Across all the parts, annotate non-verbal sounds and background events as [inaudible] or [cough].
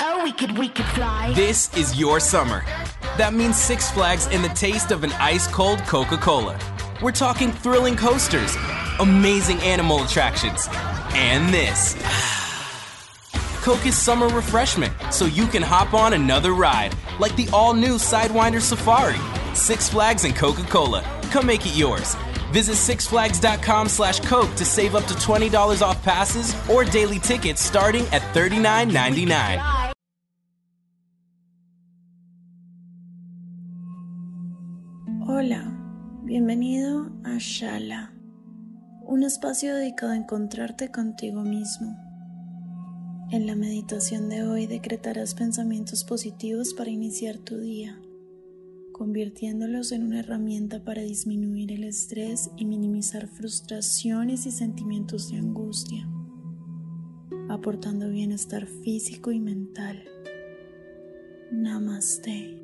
Oh, we could, we could fly. This is your summer. That means Six Flags and the taste of an ice cold Coca Cola. We're talking thrilling coasters, amazing animal attractions, and this. [sighs] Coke is summer refreshment, so you can hop on another ride, like the all new Sidewinder Safari. Six Flags and Coca Cola. Come make it yours. Visit sixflags.com slash Coke to save up to $20 off passes or daily tickets starting at $39.99. bienvenido a Shala, un espacio dedicado a encontrarte contigo mismo. En la meditación de hoy decretarás pensamientos positivos para iniciar tu día, convirtiéndolos en una herramienta para disminuir el estrés y minimizar frustraciones y sentimientos de angustia, aportando bienestar físico y mental. Namaste.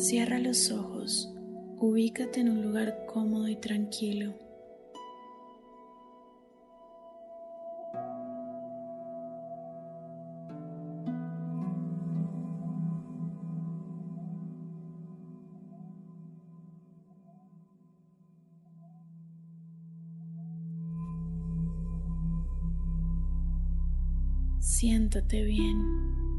Cierra los ojos, ubícate en un lugar cómodo y tranquilo. Siéntate bien.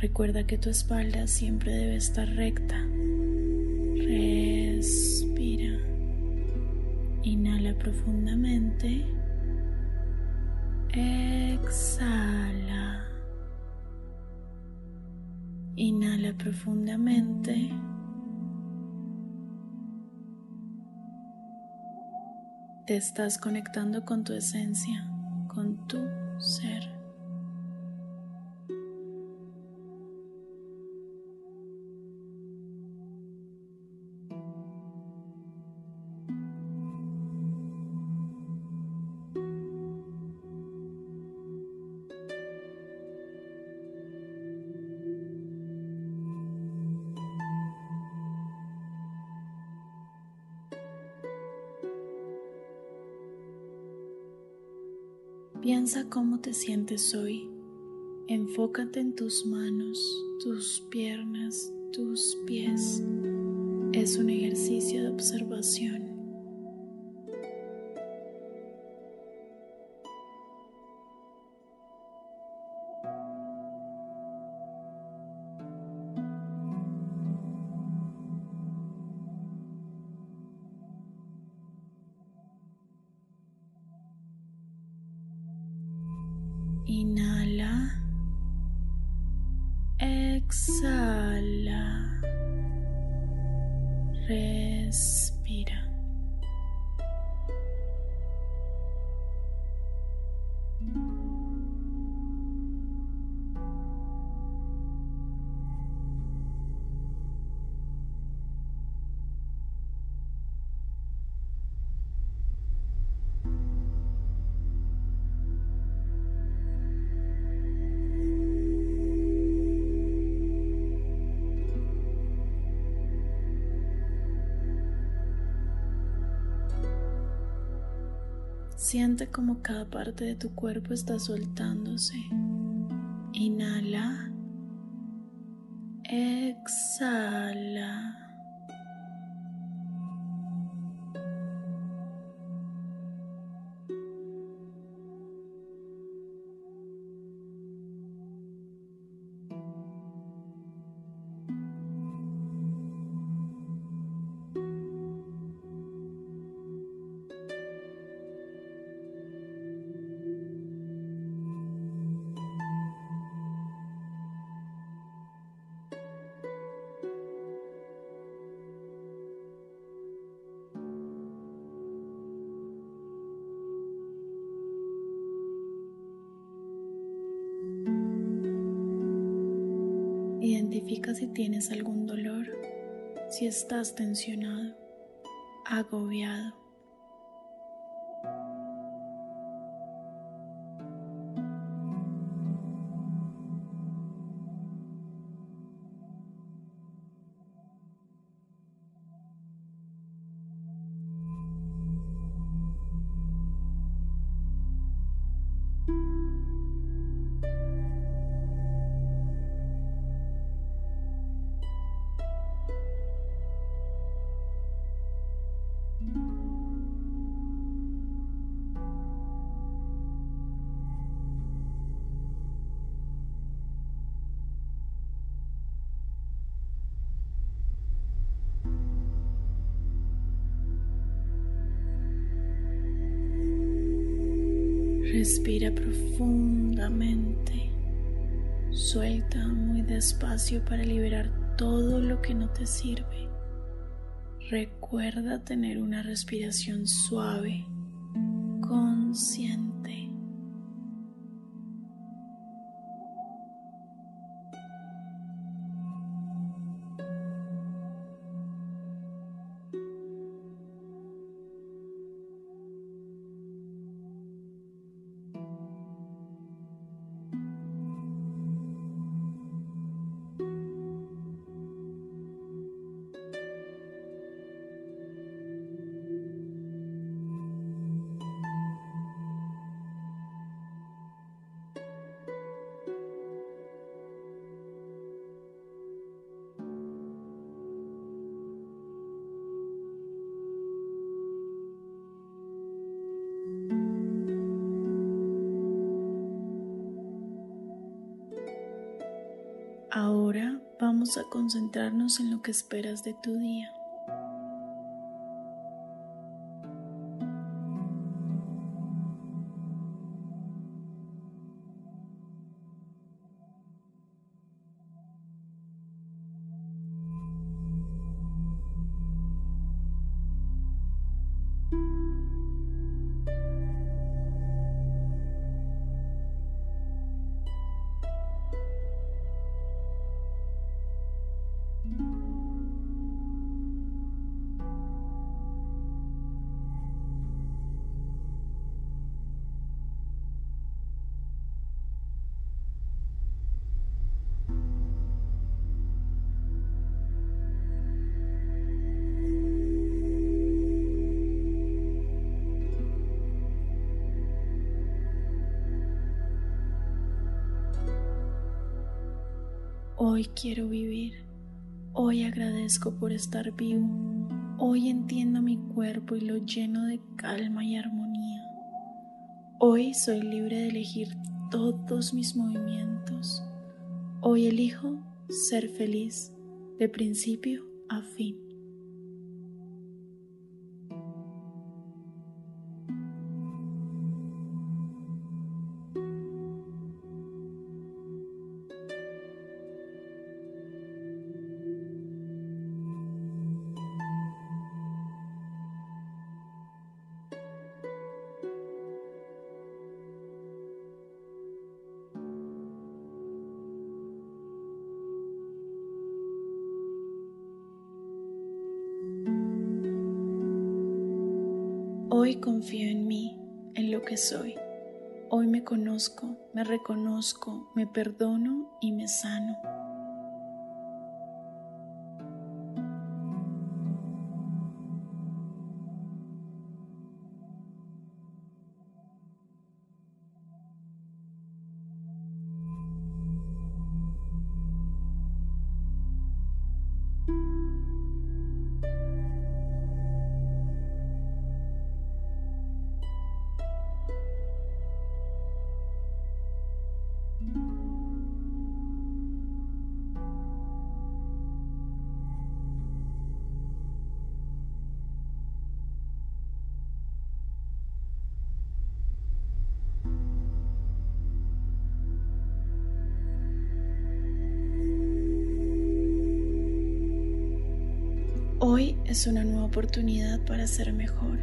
Recuerda que tu espalda siempre debe estar recta. Respira. Inhala profundamente. Exhala. Inhala profundamente. Te estás conectando con tu esencia, con tu ser. Piensa cómo te sientes hoy. Enfócate en tus manos, tus piernas, tus pies. Es un ejercicio de observación. Siente como cada parte de tu cuerpo está soltándose. Inhala. Exhala. Identifica si tienes algún dolor, si estás tensionado, agobiado. Respira profundamente. Suelta muy despacio para liberar todo lo que no te sirve. Recuerda tener una respiración suave, consciente. Vamos a concentrarnos en lo que esperas de tu día. Hoy quiero vivir. Hoy agradezco por estar vivo. Hoy entiendo mi cuerpo y lo lleno de calma y armonía. Hoy soy libre de elegir todos mis movimientos. Hoy elijo ser feliz de principio a fin. Hoy confío en mí, en lo que soy. Hoy me conozco, me reconozco, me perdono y me sano. Hoy es una nueva oportunidad para ser mejor.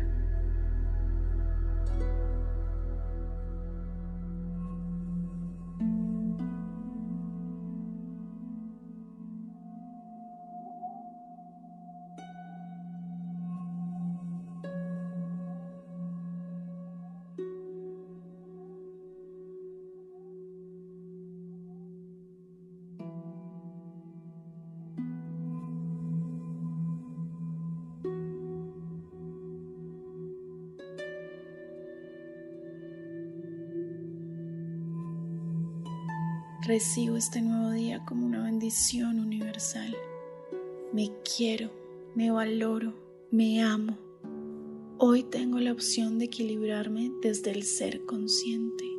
Recibo este nuevo día como una bendición universal. Me quiero, me valoro, me amo. Hoy tengo la opción de equilibrarme desde el ser consciente.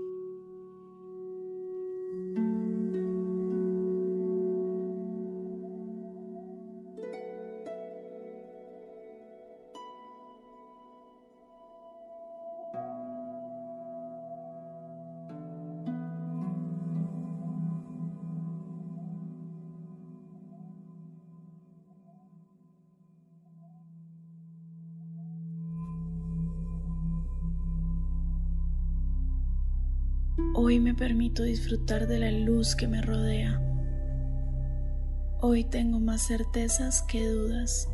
Hoy me permito disfrutar de la luz que me rodea. Hoy tengo más certezas que dudas.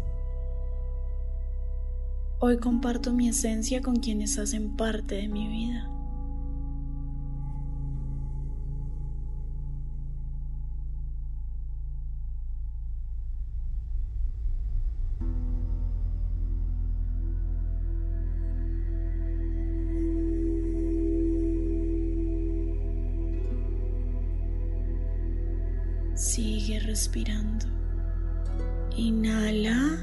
Hoy comparto mi esencia con quienes hacen parte de mi vida. Sigue respirando. Inhala.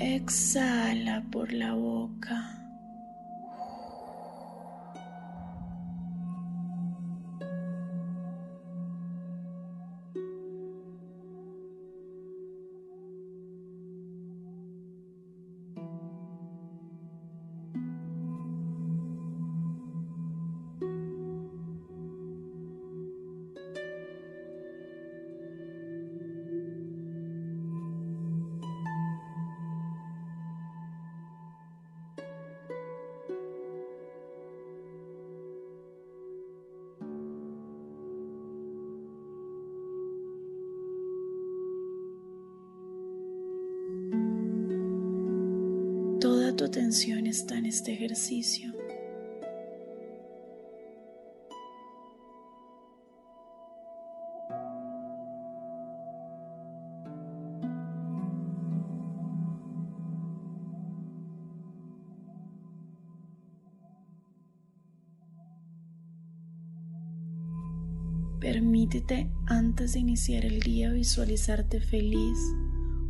Exhala por la boca. Tu atención está en este ejercicio. Permítete antes de iniciar el día visualizarte feliz,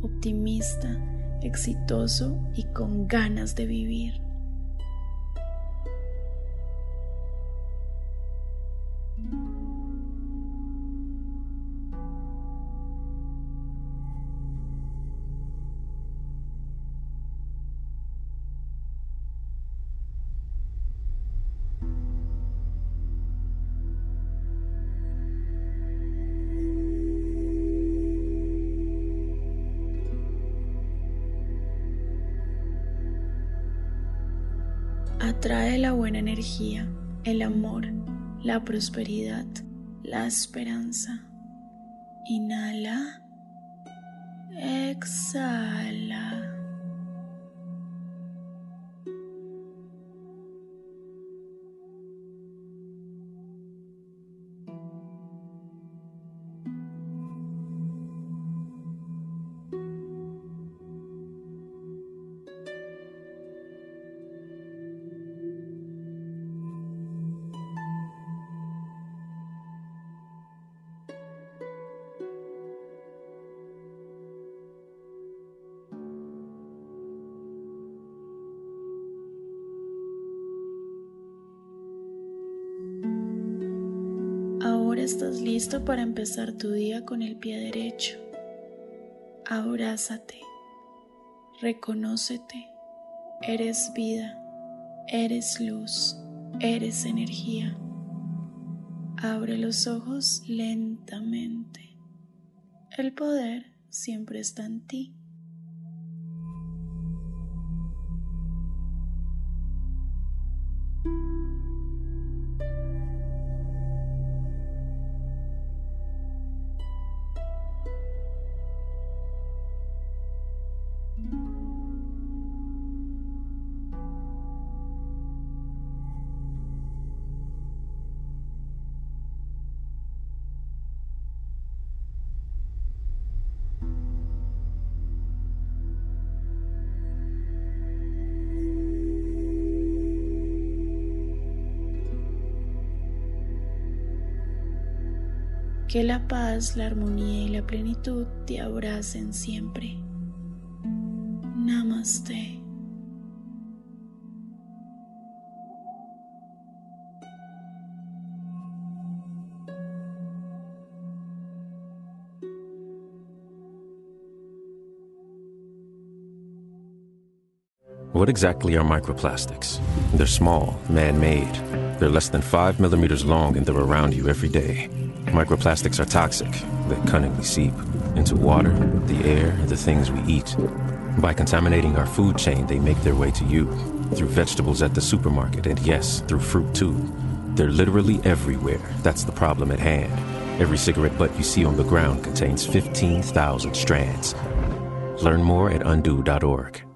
optimista, exitoso y con ganas de vivir. Atrae la buena energía, el amor, la prosperidad, la esperanza. Inhala. Exhala. Estás listo para empezar tu día con el pie derecho. Abrázate, reconócete, eres vida, eres luz, eres energía. Abre los ojos lentamente. El poder siempre está en ti. Que la paz, la armonía y la plenitud te abracen siempre. Namaste. What exactly are microplastics? They're small, man made. They're less than five millimeters long and they're around you every day. Microplastics are toxic. They cunningly seep into water, the air, and the things we eat. By contaminating our food chain, they make their way to you through vegetables at the supermarket, and yes, through fruit too. They're literally everywhere. That's the problem at hand. Every cigarette butt you see on the ground contains 15,000 strands. Learn more at undo.org.